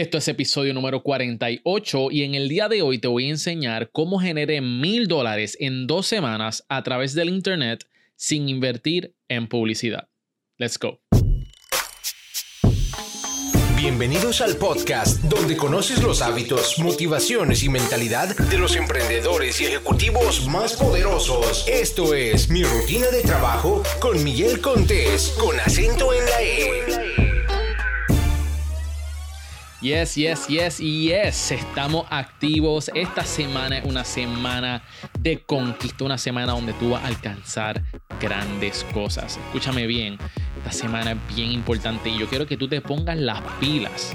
Esto es episodio número 48 y en el día de hoy te voy a enseñar cómo generé mil dólares en dos semanas a través del Internet sin invertir en publicidad. Let's go. Bienvenidos al podcast donde conoces los hábitos, motivaciones y mentalidad de los emprendedores y ejecutivos más poderosos. Esto es Mi Rutina de Trabajo con Miguel Contés, con acento en la E. Yes, yes, yes, yes. Estamos activos. Esta semana es una semana de conquista, una semana donde tú vas a alcanzar grandes cosas. Escúchame bien, esta semana es bien importante y yo quiero que tú te pongas las pilas.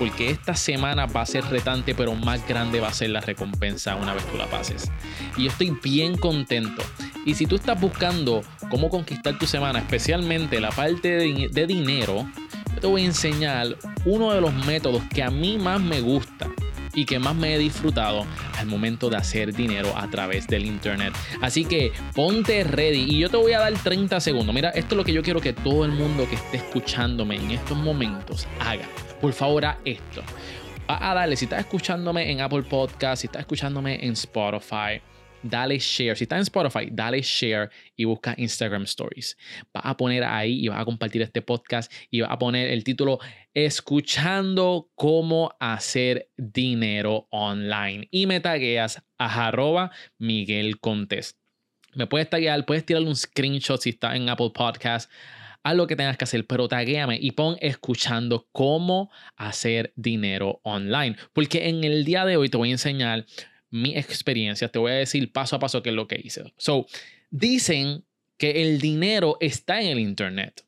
Porque esta semana va a ser retante, pero más grande va a ser la recompensa una vez tú la pases. Y yo estoy bien contento. Y si tú estás buscando cómo conquistar tu semana, especialmente la parte de, de dinero, te voy a enseñar uno de los métodos que a mí más me gusta y que más me he disfrutado al momento de hacer dinero a través del internet. Así que ponte ready y yo te voy a dar 30 segundos. Mira, esto es lo que yo quiero que todo el mundo que esté escuchándome en estos momentos haga. Por favor, a esto. Va a darle, si estás escuchándome en Apple Podcast, si estás escuchándome en Spotify, dale share. Si estás en Spotify, dale share y busca Instagram Stories. Vas a poner ahí y vas a compartir este podcast y vas a poner el título Escuchando cómo hacer dinero online. Y me tagueas a Miguel Contes. Me puedes taguear, puedes tirar un screenshot si estás en Apple Podcast haz lo que tengas que hacer, pero taguéame y pon escuchando cómo hacer dinero online. Porque en el día de hoy te voy a enseñar mi experiencia, te voy a decir paso a paso qué es lo que hice. So, dicen que el dinero está en el Internet,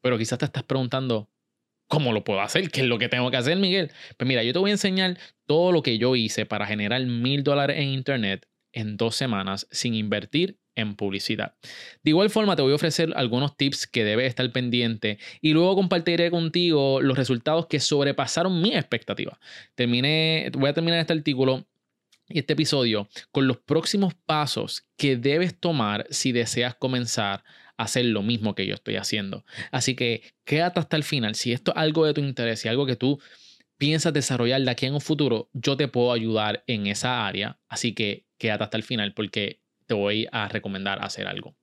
pero quizás te estás preguntando, ¿cómo lo puedo hacer? ¿Qué es lo que tengo que hacer, Miguel? Pues mira, yo te voy a enseñar todo lo que yo hice para generar mil dólares en Internet en dos semanas sin invertir en publicidad. De igual forma, te voy a ofrecer algunos tips que debes estar pendiente y luego compartiré contigo los resultados que sobrepasaron mi expectativa. Terminé, voy a terminar este artículo este episodio con los próximos pasos que debes tomar si deseas comenzar a hacer lo mismo que yo estoy haciendo. Así que quédate hasta el final. Si esto es algo de tu interés y algo que tú piensas desarrollar de aquí en un futuro, yo te puedo ayudar en esa área. Así que quédate hasta el final porque te voy a recomendar hacer algo.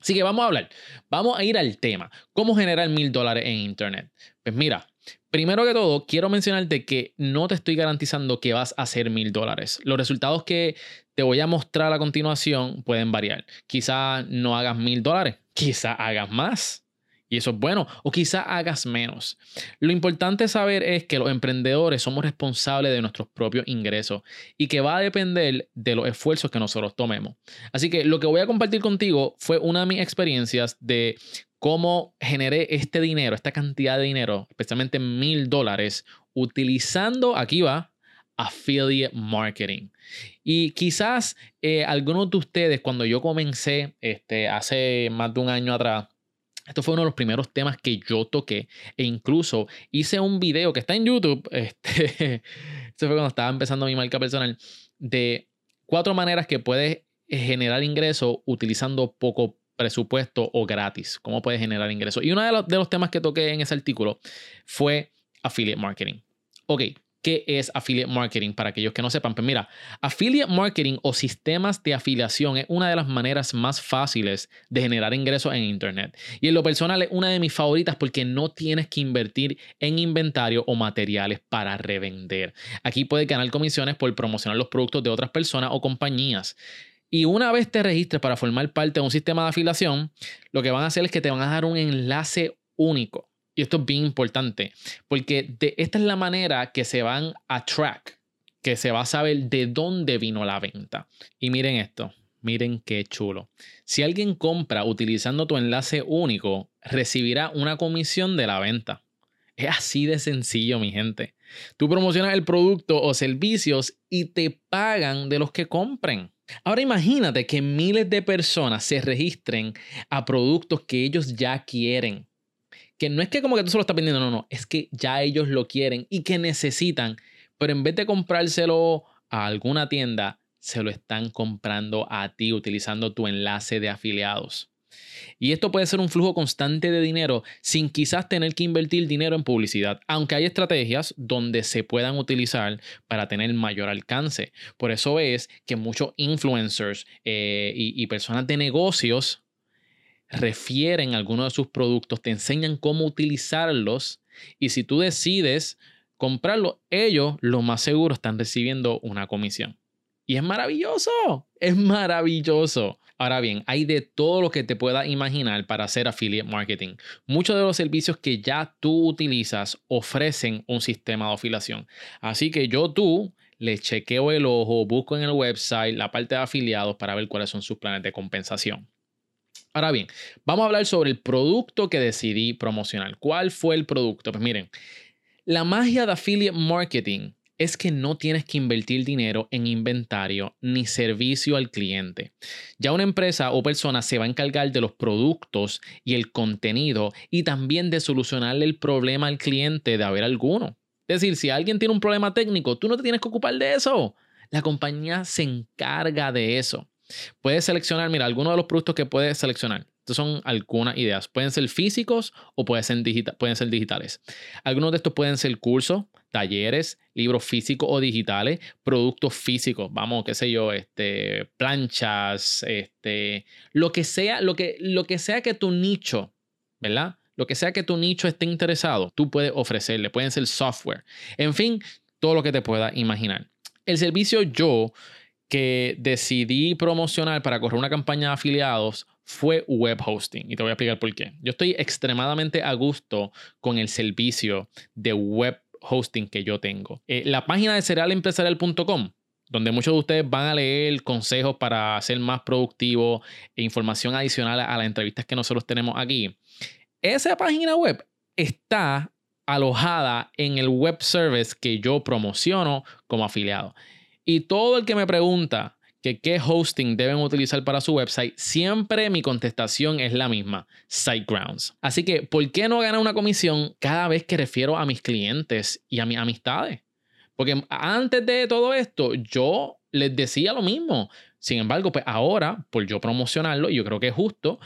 Así que vamos a hablar, vamos a ir al tema, cómo generar mil dólares en Internet. Pues mira, Primero que todo, quiero mencionarte que no te estoy garantizando que vas a hacer mil dólares. Los resultados que te voy a mostrar a continuación pueden variar. Quizá no hagas mil dólares, quizá hagas más. Y eso es bueno. O quizá hagas menos. Lo importante saber es que los emprendedores somos responsables de nuestros propios ingresos y que va a depender de los esfuerzos que nosotros tomemos. Así que lo que voy a compartir contigo fue una de mis experiencias de cómo generé este dinero, esta cantidad de dinero, especialmente mil dólares, utilizando, aquí va, affiliate marketing. Y quizás eh, algunos de ustedes, cuando yo comencé este, hace más de un año atrás, esto fue uno de los primeros temas que yo toqué e incluso hice un video que está en YouTube, este, fue cuando estaba empezando mi marca personal, de cuatro maneras que puedes generar ingresos utilizando poco presupuesto o gratis, cómo puedes generar ingresos. Y uno de los, temas que toqué en ese artículo fue affiliate marketing. Ok, ¿Qué es affiliate marketing? Para aquellos que no sepan, pues mira, affiliate marketing o sistemas de afiliación es una de las maneras más fáciles de generar ingresos en Internet. Y en lo personal es una de mis favoritas porque no tienes que invertir en inventario o materiales para revender. Aquí puedes ganar comisiones por promocionar los productos de otras personas o compañías. Y una vez te registres para formar parte de un sistema de afiliación, lo que van a hacer es que te van a dar un enlace único. Y esto es bien importante, porque de, esta es la manera que se van a track, que se va a saber de dónde vino la venta. Y miren esto, miren qué chulo. Si alguien compra utilizando tu enlace único, recibirá una comisión de la venta. Es así de sencillo, mi gente. Tú promocionas el producto o servicios y te pagan de los que compren. Ahora imagínate que miles de personas se registren a productos que ellos ya quieren. Que no es que como que tú se lo estás vendiendo, no, no, es que ya ellos lo quieren y que necesitan, pero en vez de comprárselo a alguna tienda, se lo están comprando a ti utilizando tu enlace de afiliados. Y esto puede ser un flujo constante de dinero sin quizás tener que invertir dinero en publicidad, aunque hay estrategias donde se puedan utilizar para tener mayor alcance. Por eso es que muchos influencers eh, y, y personas de negocios refieren algunos de sus productos, te enseñan cómo utilizarlos y si tú decides comprarlo, ellos lo más seguro están recibiendo una comisión. Y es maravilloso, es maravilloso. Ahora bien, hay de todo lo que te puedas imaginar para hacer affiliate marketing. Muchos de los servicios que ya tú utilizas ofrecen un sistema de afiliación. Así que yo tú le chequeo el ojo, busco en el website la parte de afiliados para ver cuáles son sus planes de compensación. Ahora bien, vamos a hablar sobre el producto que decidí promocionar. ¿Cuál fue el producto? Pues miren, la magia de affiliate marketing es que no tienes que invertir dinero en inventario ni servicio al cliente. Ya una empresa o persona se va a encargar de los productos y el contenido y también de solucionarle el problema al cliente de haber alguno. Es decir, si alguien tiene un problema técnico, tú no te tienes que ocupar de eso. La compañía se encarga de eso. Puedes seleccionar, mira, algunos de los productos que puedes seleccionar. Estas son algunas ideas. Pueden ser físicos o pueden ser, pueden ser digitales. Algunos de estos pueden ser cursos, talleres, libros físicos o digitales, productos físicos, vamos, qué sé yo, este, planchas, este, lo que sea, lo que, lo que sea que tu nicho, ¿verdad? Lo que sea que tu nicho esté interesado, tú puedes ofrecerle, pueden ser software, en fin, todo lo que te pueda imaginar. El servicio yo que decidí promocionar para correr una campaña de afiliados fue web hosting y te voy a explicar por qué. Yo estoy extremadamente a gusto con el servicio de web hosting que yo tengo. Eh, la página de cerealempresarial.com, donde muchos de ustedes van a leer consejos para ser más productivos e información adicional a las entrevistas que nosotros tenemos aquí. Esa página web está alojada en el web service que yo promociono como afiliado. Y todo el que me pregunta, que qué hosting deben utilizar para su website, siempre mi contestación es la misma, SiteGrounds. Así que, ¿por qué no ganar una comisión cada vez que refiero a mis clientes y a mis amistades? Porque antes de todo esto, yo les decía lo mismo. Sin embargo, pues ahora, por yo promocionarlo, y yo creo que es justo,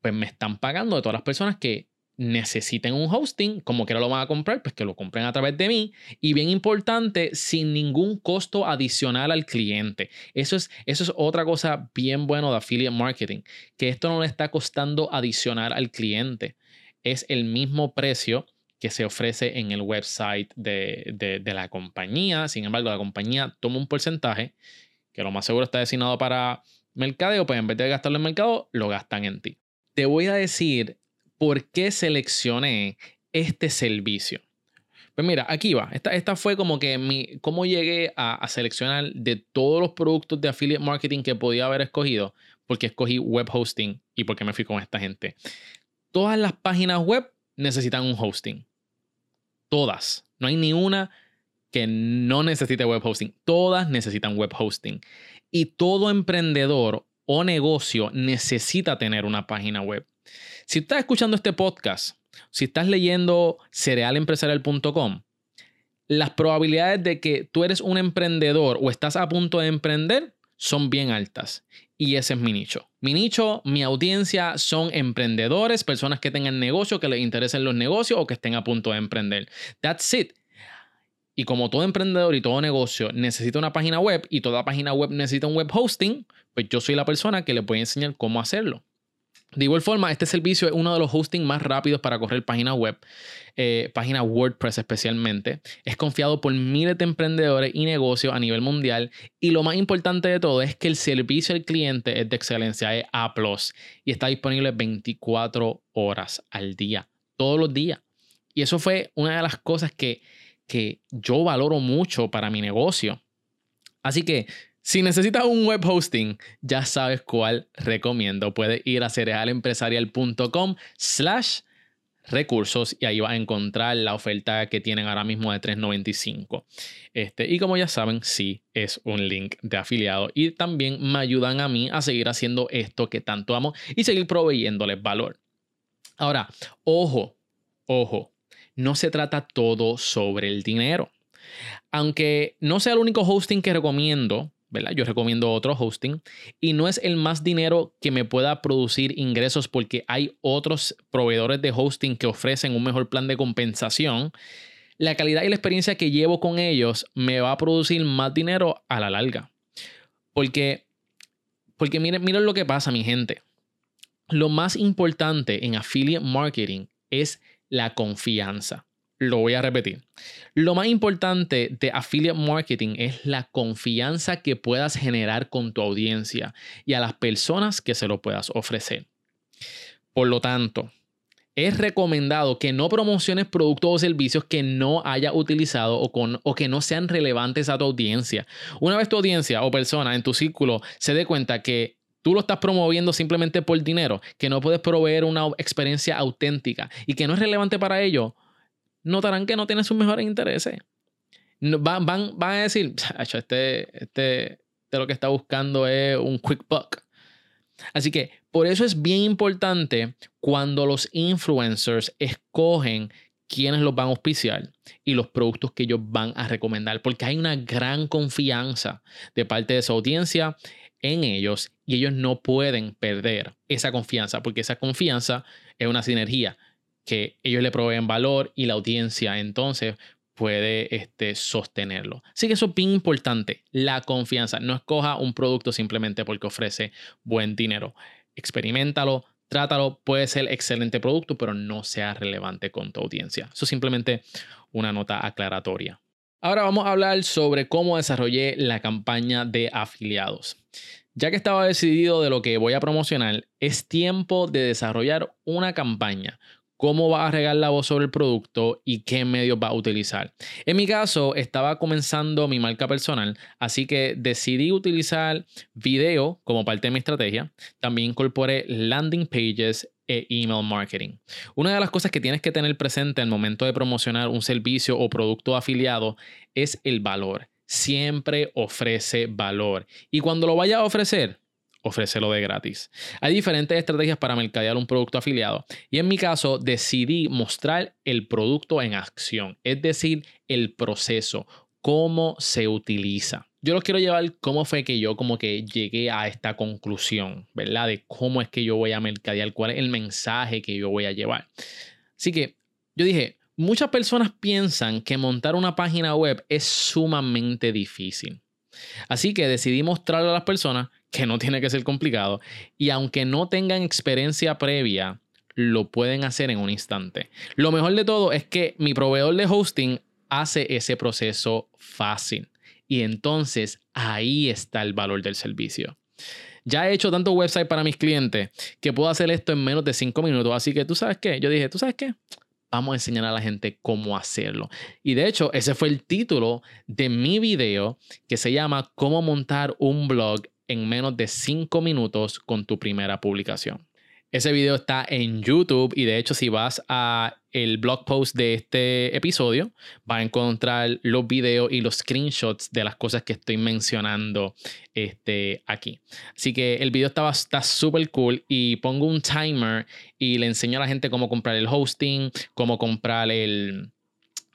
pues me están pagando de todas las personas que necesiten un hosting, como que lo van a comprar, pues que lo compren a través de mí. Y bien importante, sin ningún costo adicional al cliente. Eso es, eso es otra cosa bien bueno de affiliate marketing, que esto no le está costando adicional al cliente. Es el mismo precio que se ofrece en el website de, de la compañía. Sin embargo, la compañía toma un porcentaje que lo más seguro está destinado para mercadeo, pues en vez de gastarlo en mercado, lo gastan en ti. Te voy a decir por qué seleccioné este servicio. Pues mira, aquí va. Esta, esta fue como que mi, cómo llegué a, seleccionar de todos los productos de affiliate marketing que podía haber escogido, porque escogí web hosting y porque me fui con esta gente. Todas las páginas web necesitan un hosting. Todas. No hay ni una que no necesite web hosting. Todas necesitan web hosting. Y todo emprendedor o negocio necesita tener una página web. Si estás escuchando este podcast, si estás leyendo cerealempresarial.com, las probabilidades de que tú eres un emprendedor o estás a punto de emprender son bien altas. Y ese es mi nicho. Mi nicho, mi audiencia son emprendedores, personas que tengan negocio, que les interesen los negocios o que estén a punto de emprender. That's it. Y como todo emprendedor y todo negocio necesita una página web y toda página web necesita un web hosting, pues yo soy la persona que voy a enseñar cómo hacerlo. De igual forma, este servicio es uno de los hosting más rápidos para correr páginas web, eh, páginas WordPress especialmente. Es confiado por miles de emprendedores y negocios a nivel mundial. Y lo más importante de todo es que el servicio al cliente es de excelencia, es A y está disponible 24 horas al día, todos los días. Y eso fue una de las cosas que, que yo valoro mucho para mi negocio. Así que si necesitas un web hosting, ya sabes cuál recomiendo. Puedes ir a cerealempresarial.com slash recursos y ahí vas a encontrar la oferta que tienen ahora mismo de 3.95. Este, y como ya saben, sí es un link de afiliado y también me ayudan a mí a seguir haciendo esto que tanto amo y seguir proveyéndoles valor. Ahora, ojo, ojo, no se trata todo sobre el dinero. Aunque no sea el único hosting que recomiendo, Yo recomiendo otro hosting y no es el más dinero que me pueda producir ingresos porque hay otros proveedores de hosting que ofrecen un mejor plan de compensación. La calidad y la experiencia que llevo con ellos me va a producir más dinero a la larga. Porque, porque miren, miren lo que pasa, mi gente. Lo más importante en affiliate marketing es la confianza. Lo voy a repetir. Lo más importante de affiliate marketing es la confianza que puedas generar con tu audiencia y a las personas que se lo puedas ofrecer. Por lo tanto, es recomendado que no promociones productos o servicios que no haya utilizado o, con, o que no sean relevantes a tu audiencia. Una vez tu audiencia o persona en tu círculo se dé cuenta que tú lo estás promoviendo simplemente por dinero, que no puedes proveer una experiencia auténtica y que no es relevante para ellos, notarán que no tienen sus mejores intereses. Van, van, van a decir, este, este, este lo que está buscando es un quick buck. Así que por eso es bien importante cuando los influencers escogen quiénes los van a auspiciar y los productos que ellos van a recomendar, porque hay una gran confianza de parte de su audiencia en ellos y ellos no pueden perder esa confianza, porque esa confianza es una sinergia que ellos le proveen valor y la audiencia entonces puede este, sostenerlo. Así que eso es bien importante, la confianza. No escoja un producto simplemente porque ofrece buen dinero. Experimentalo, trátalo, puede ser excelente producto, pero no sea relevante con tu audiencia. Eso es simplemente una nota aclaratoria. Ahora vamos a hablar sobre cómo desarrollé la campaña de afiliados. Ya que estaba decidido de lo que voy a promocionar, es tiempo de desarrollar una campaña cómo va a regar la voz sobre el producto y qué medios va a utilizar. En mi caso, estaba comenzando mi marca personal, así que decidí utilizar video como parte de mi estrategia. También incorporé landing pages e email marketing. Una de las cosas que tienes que tener presente al momento de promocionar un servicio o producto afiliado es el valor. Siempre ofrece valor. Y cuando lo vaya a ofrecer, ofrécelo de gratis. Hay diferentes estrategias para mercadear un producto afiliado y en mi caso decidí mostrar el producto en acción, es decir, el proceso, cómo se utiliza. Yo los quiero llevar cómo fue que yo como que llegué a esta conclusión, ¿verdad? De cómo es que yo voy a mercadear, cuál es el mensaje que yo voy a llevar. Así que yo dije, muchas personas piensan que montar una página web es sumamente difícil. Así que decidí mostrarle a las personas que no tiene que ser complicado. Y aunque no tengan experiencia previa, lo pueden hacer en un instante. Lo mejor de todo es que mi proveedor de hosting hace ese proceso fácil. Y entonces ahí está el valor del servicio. Ya he hecho tanto website para mis clientes que puedo hacer esto en menos de cinco minutos. Así que tú sabes qué, yo dije, tú sabes qué, vamos a enseñar a la gente cómo hacerlo. Y de hecho, ese fue el título de mi video que se llama Cómo montar un blog en menos de 5 minutos con tu primera publicación. Ese video está en YouTube y de hecho si vas a el blog post de este episodio vas a encontrar los videos y los screenshots de las cosas que estoy mencionando este, aquí. Así que el video está súper cool y pongo un timer y le enseño a la gente cómo comprar el hosting, cómo comprar el,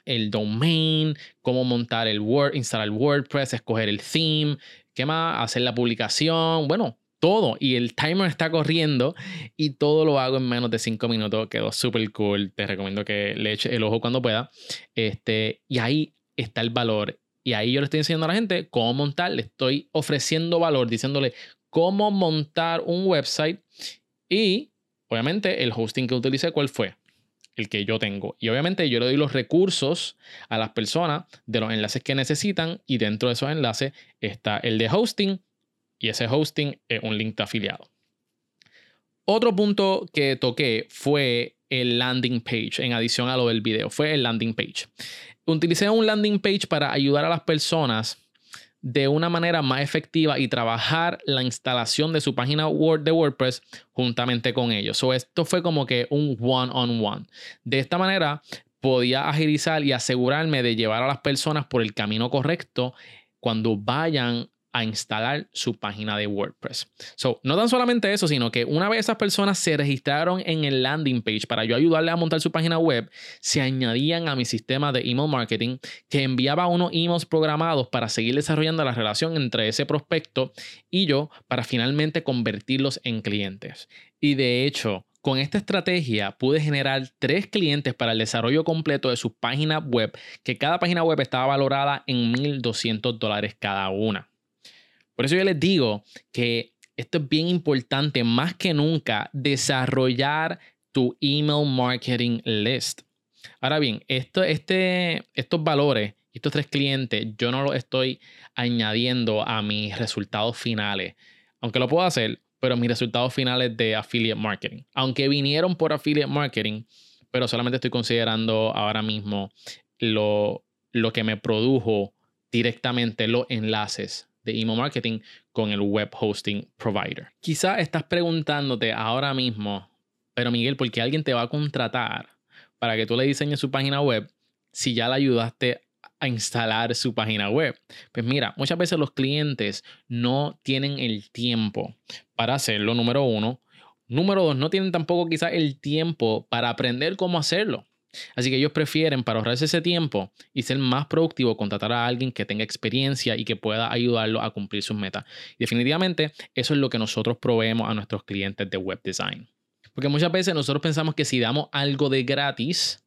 el domain, cómo montar el Word, instalar WordPress, escoger el theme, ¿Qué? Hacer la publicación, bueno, todo. Y el timer está corriendo y todo lo hago en menos de 5 minutos. Quedó súper cool. Te recomiendo que le eches el ojo cuando pueda. Este, y ahí está el valor. Y ahí yo le estoy enseñando a la gente cómo montar. Le estoy ofreciendo valor, diciéndole cómo montar un website. Y obviamente el hosting que utilicé, ¿cuál fue? El que yo tengo. Y obviamente yo le doy los recursos a las personas de los enlaces que necesitan y dentro de esos enlaces está el de hosting y ese hosting es un link de afiliado. Otro punto que toqué fue el landing page, en adición a lo del video, fue el landing page. Utilicé un landing page para ayudar a las personas de una manera más efectiva y trabajar la instalación de su página Word de WordPress juntamente con ellos. So, esto fue como que un one-on-one. De esta manera podía agilizar y asegurarme de llevar a las personas por el camino correcto cuando vayan a instalar su página de WordPress. So, no tan solamente eso, sino que una vez esas personas se registraron en el landing page para yo ayudarle a montar su página web, se añadían a mi sistema de email marketing que enviaba unos emails programados para seguir desarrollando la relación entre ese prospecto y yo para finalmente convertirlos en clientes. Y de hecho, con esta estrategia pude generar tres clientes para el desarrollo completo de su página web, que cada página web estaba valorada en 1.200 dólares cada una. Por eso yo les digo que esto es bien importante, más que nunca, desarrollar tu email marketing list. Ahora bien, esto, este, estos valores, estos tres clientes, yo no los estoy añadiendo a mis resultados finales. Aunque lo puedo hacer, pero mis resultados finales de affiliate marketing. Aunque vinieron por affiliate marketing, pero solamente estoy considerando ahora mismo lo, lo que me produjo directamente los enlaces de email marketing con el web hosting provider. Quizá estás preguntándote ahora mismo, pero Miguel, ¿por qué alguien te va a contratar para que tú le diseñes su página web si ya le ayudaste a instalar su página web? Pues mira, muchas veces los clientes no tienen el tiempo para hacerlo, número uno. Número dos, no tienen tampoco quizás el tiempo para aprender cómo hacerlo. Así que ellos prefieren, para ahorrarse ese tiempo y ser más productivo, contratar a alguien que tenga experiencia y que pueda ayudarlo a cumplir sus metas. Y definitivamente eso es lo que nosotros proveemos a nuestros clientes de web design. Porque muchas veces nosotros pensamos que si damos algo de gratis,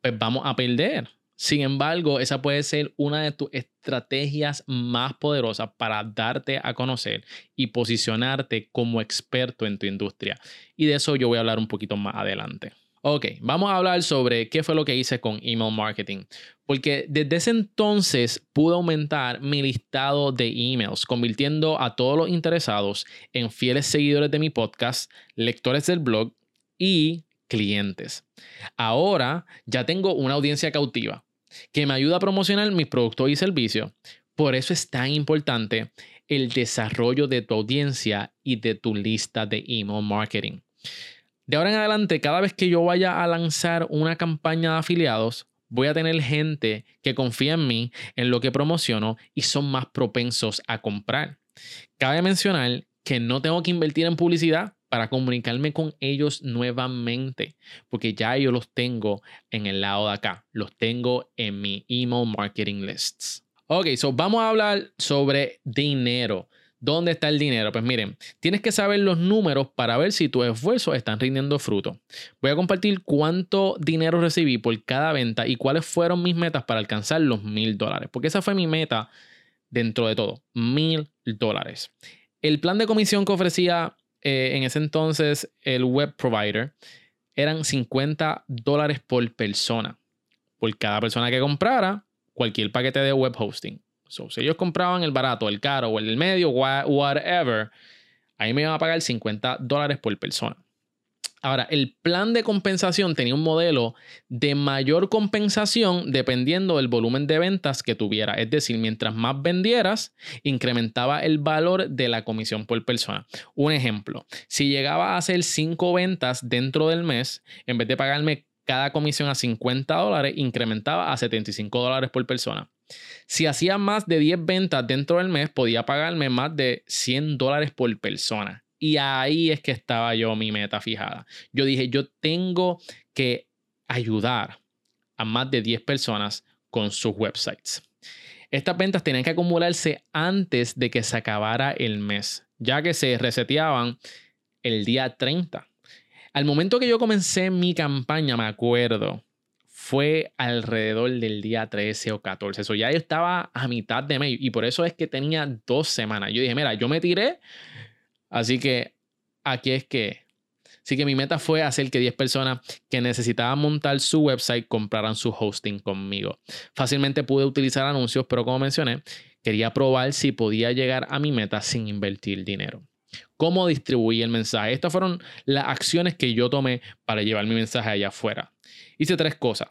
pues vamos a perder. Sin embargo, esa puede ser una de tus estrategias más poderosas para darte a conocer y posicionarte como experto en tu industria. Y de eso yo voy a hablar un poquito más adelante. Ok, vamos a hablar sobre qué fue lo que hice con email marketing. Porque desde ese entonces pude aumentar mi listado de emails, convirtiendo a todos los interesados en fieles seguidores de mi podcast, lectores del blog y clientes. Ahora ya tengo una audiencia cautiva que me ayuda a promocionar mis productos y servicios. Por eso es tan importante el desarrollo de tu audiencia y de tu lista de email marketing. De ahora en adelante, cada vez que yo vaya a lanzar una campaña de afiliados, voy a tener gente que confía en mí, en lo que promociono y son más propensos a comprar. Cabe mencionar que no tengo que invertir en publicidad para comunicarme con ellos nuevamente, porque ya yo los tengo en el lado de acá, los tengo en mi email marketing lists. Ok, so vamos a hablar sobre dinero. ¿Dónde está el dinero? Pues miren, tienes que saber los números para ver si tus esfuerzos están rindiendo fruto. Voy a compartir cuánto dinero recibí por cada venta y cuáles fueron mis metas para alcanzar los mil dólares, porque esa fue mi meta dentro de todo, mil dólares. El plan de comisión que ofrecía eh, en ese entonces el web provider eran 50 dólares por persona, por cada persona que comprara cualquier paquete de web hosting si ellos compraban el barato, el caro o el medio, whatever, ahí me iban a pagar 50 dólares por persona. Ahora, el plan de compensación tenía un modelo de mayor compensación dependiendo del volumen de ventas que tuviera. Es decir, mientras más vendieras, incrementaba el valor de la comisión por persona. Un ejemplo, si llegaba a hacer 5 ventas dentro del mes, en vez de pagarme cada comisión a 50 dólares, incrementaba a 75 dólares por persona. Si hacía más de 10 ventas dentro del mes, podía pagarme más de 100 dólares por persona. Y ahí es que estaba yo mi meta fijada. Yo dije, yo tengo que ayudar a más de 10 personas con sus websites. Estas ventas tenían que acumularse antes de que se acabara el mes, ya que se reseteaban el día 30. Al momento que yo comencé mi campaña, me acuerdo, fue alrededor del día 13 o 14. Eso ya estaba a mitad de mes y por eso es que tenía dos semanas. Yo dije, mira, yo me tiré, así que aquí es que. Así que mi meta fue hacer que 10 personas que necesitaban montar su website compraran su hosting conmigo. Fácilmente pude utilizar anuncios, pero como mencioné, quería probar si podía llegar a mi meta sin invertir dinero. ¿Cómo distribuí el mensaje? Estas fueron las acciones que yo tomé para llevar mi mensaje allá afuera. Hice tres cosas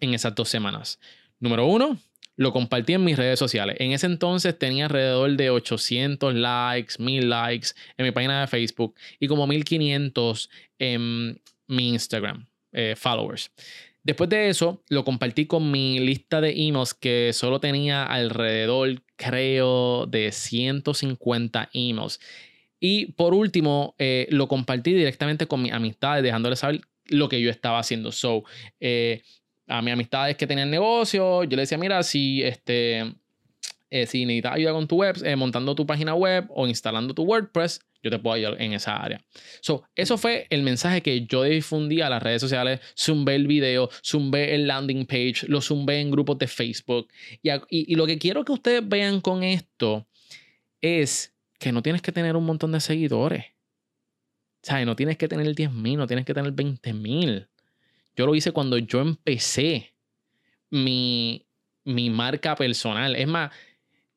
en esas dos semanas. Número uno, lo compartí en mis redes sociales. En ese entonces tenía alrededor de 800 likes, 1000 likes en mi página de Facebook y como 1500 en mi Instagram, eh, followers. Después de eso, lo compartí con mi lista de emails que solo tenía alrededor creo, de 150 emails. Y por último, eh, lo compartí directamente con mis amistades, dejándoles saber lo que yo estaba haciendo. So, eh, a mis amistades que tenían negocio, yo les decía, mira, si este eh, si necesitas ayuda con tu web, eh, montando tu página web o instalando tu WordPress, yo te puedo ayudar en esa área. So, eso fue el mensaje que yo difundí a las redes sociales. Zumbé el video, zumbé el landing page, lo zumbé en grupos de Facebook. Y, y, lo que quiero que ustedes vean con esto es que no tienes que tener un montón de seguidores. Sea, no tienes que tener 10.000, no tienes que tener 20.000. Yo lo hice cuando yo empecé mi, mi marca personal. Es más,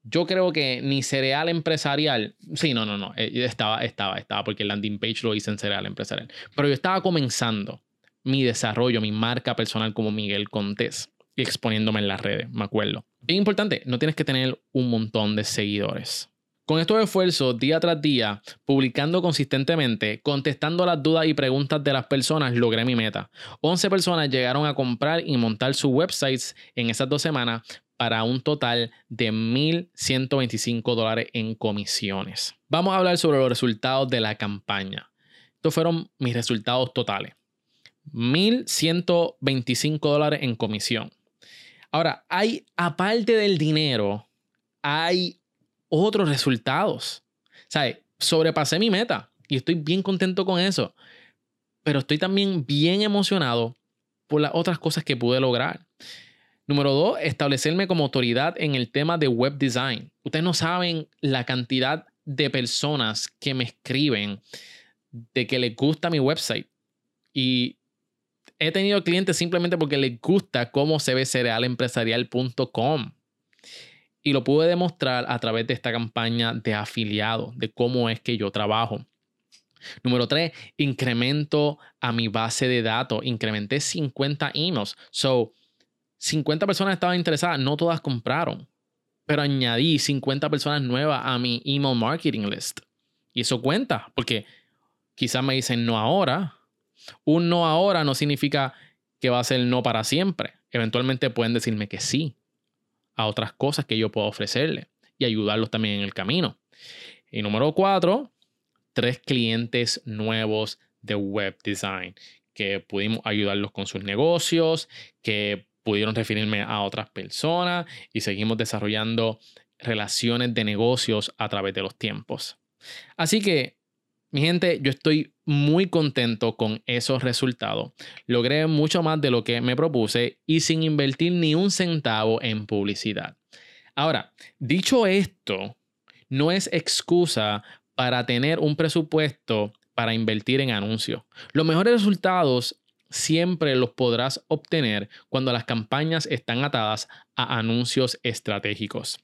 yo creo que ni cereal empresarial. Sí, no, no, no. Eh, estaba, estaba, estaba, porque el landing page lo hice en cereal empresarial. Pero yo estaba comenzando mi desarrollo, mi marca personal como Miguel Contés y exponiéndome en las redes, me acuerdo. Bien importante, no tienes que tener un montón de seguidores. Con estos esfuerzos, día tras día, publicando consistentemente, contestando las dudas y preguntas de las personas, logré mi meta. 11 personas llegaron a comprar y montar sus websites en esas dos semanas para un total de 1.125 dólares en comisiones. Vamos a hablar sobre los resultados de la campaña. Estos fueron mis resultados totales. 1.125 dólares en comisión. Ahora, hay, aparte del dinero, hay otros resultados. ¿Sabes? Sobrepasé mi meta y estoy bien contento con eso. Pero estoy también bien emocionado por las otras cosas que pude lograr. Número dos, establecerme como autoridad en el tema de web design. Ustedes no saben la cantidad de personas que me escriben de que les gusta mi website. Y he tenido clientes simplemente porque les gusta cómo se ve cerealempresarial.com. Y lo pude demostrar a través de esta campaña de afiliado, de cómo es que yo trabajo. Número tres, incremento a mi base de datos. Incrementé 50 emails. So, 50 personas estaban interesadas, no todas compraron, pero añadí 50 personas nuevas a mi email marketing list. Y eso cuenta, porque quizás me dicen no ahora. Un no ahora no significa que va a ser no para siempre. Eventualmente pueden decirme que sí a otras cosas que yo puedo ofrecerle y ayudarlos también en el camino. Y número cuatro, tres clientes nuevos de web design que pudimos ayudarlos con sus negocios, que pudieron referirme a otras personas y seguimos desarrollando relaciones de negocios a través de los tiempos. Así que, mi gente, yo estoy muy contento con esos resultados. Logré mucho más de lo que me propuse y sin invertir ni un centavo en publicidad. Ahora, dicho esto, no es excusa para tener un presupuesto para invertir en anuncios. Los mejores resultados siempre los podrás obtener cuando las campañas están atadas a anuncios estratégicos.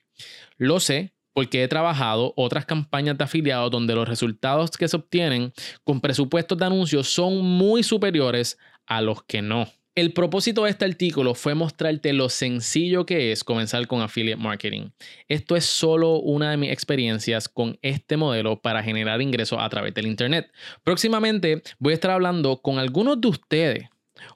Lo sé porque he trabajado otras campañas de afiliados donde los resultados que se obtienen con presupuestos de anuncios son muy superiores a los que no. El propósito de este artículo fue mostrarte lo sencillo que es comenzar con affiliate marketing. Esto es solo una de mis experiencias con este modelo para generar ingresos a través del Internet. Próximamente voy a estar hablando con algunos de ustedes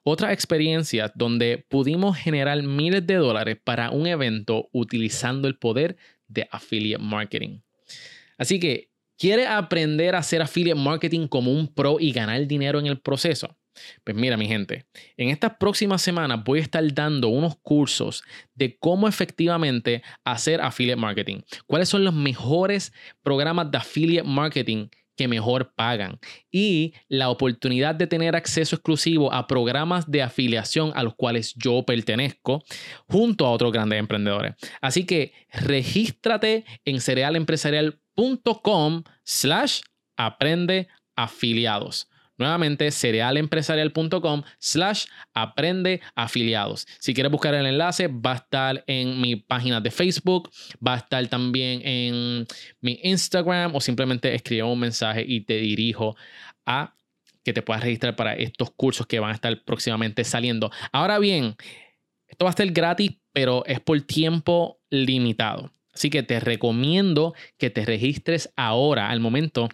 otras experiencias donde pudimos generar miles de dólares para un evento utilizando el poder de affiliate marketing. Así que, ¿quieres aprender a hacer affiliate marketing como un pro y ganar dinero en el proceso? Pues mira, mi gente, en estas próximas semanas voy a estar dando unos cursos de cómo efectivamente hacer affiliate marketing. ¿Cuáles son los mejores programas de affiliate marketing que mejor pagan? Y la oportunidad de tener acceso exclusivo a programas de afiliación a los cuales yo pertenezco junto a otros grandes emprendedores. Así que regístrate en cerealempresarial.com slash aprende afiliados. Nuevamente, cerealempresarial.com slash aprende afiliados. Si quieres buscar el enlace, va a estar en mi página de Facebook, va a estar también en mi Instagram o simplemente escribe un mensaje y te dirijo a que te puedas registrar para estos cursos que van a estar próximamente saliendo. Ahora bien, esto va a ser gratis, pero es por tiempo limitado. Así que te recomiendo que te registres ahora, al momento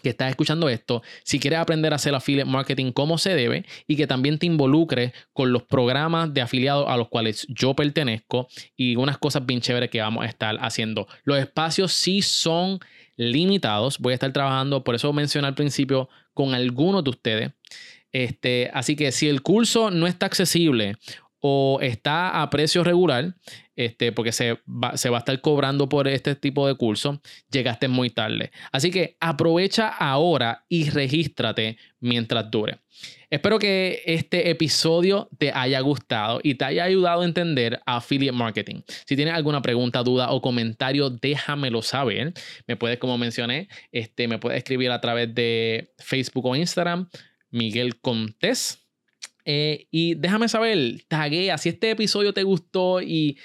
que estás escuchando esto, si quieres aprender a hacer affiliate marketing como se debe y que también te involucre con los programas de afiliados a los cuales yo pertenezco y unas cosas bien chéveres que vamos a estar haciendo. Los espacios sí son limitados, voy a estar trabajando, por eso mencioné al principio, con algunos de ustedes. Este, así que si el curso no está accesible o está a precio regular, este, porque se va, se va, a estar cobrando por este tipo de curso, llegaste muy tarde. Así que aprovecha ahora y regístrate mientras dure. Espero que este episodio te haya gustado y te haya ayudado a entender affiliate marketing. Si tienes alguna pregunta, duda o comentario, déjamelo saber. Me puedes, como mencioné, este, me puedes escribir a través de Facebook o Instagram, Miguel Contés eh, y déjame saber, taguea si este episodio te gustó y,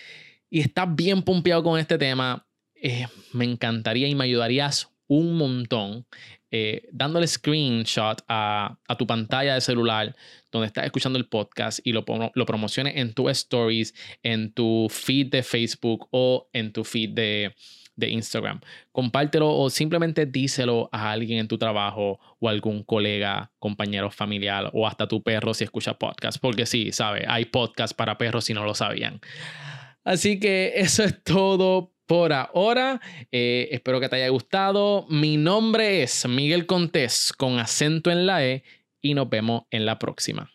y estás bien pompeado con este tema. Eh, me encantaría y me ayudarías un montón eh, dándole screenshot a, a, tu pantalla de celular donde estás escuchando el podcast y lo, lo promociones en tu stories, en tu feed de Facebook o en tu feed de, de Instagram. Compártelo o simplemente díselo a alguien en tu trabajo o algún colega, compañero familiar o hasta tu perro si escucha podcast. Porque sí, sabe, hay podcast para perros si no lo sabían. Así que eso es todo por ahora. Eh, espero que te haya gustado. Mi nombre es Miguel Contés con acento en la E y nos vemos en la próxima.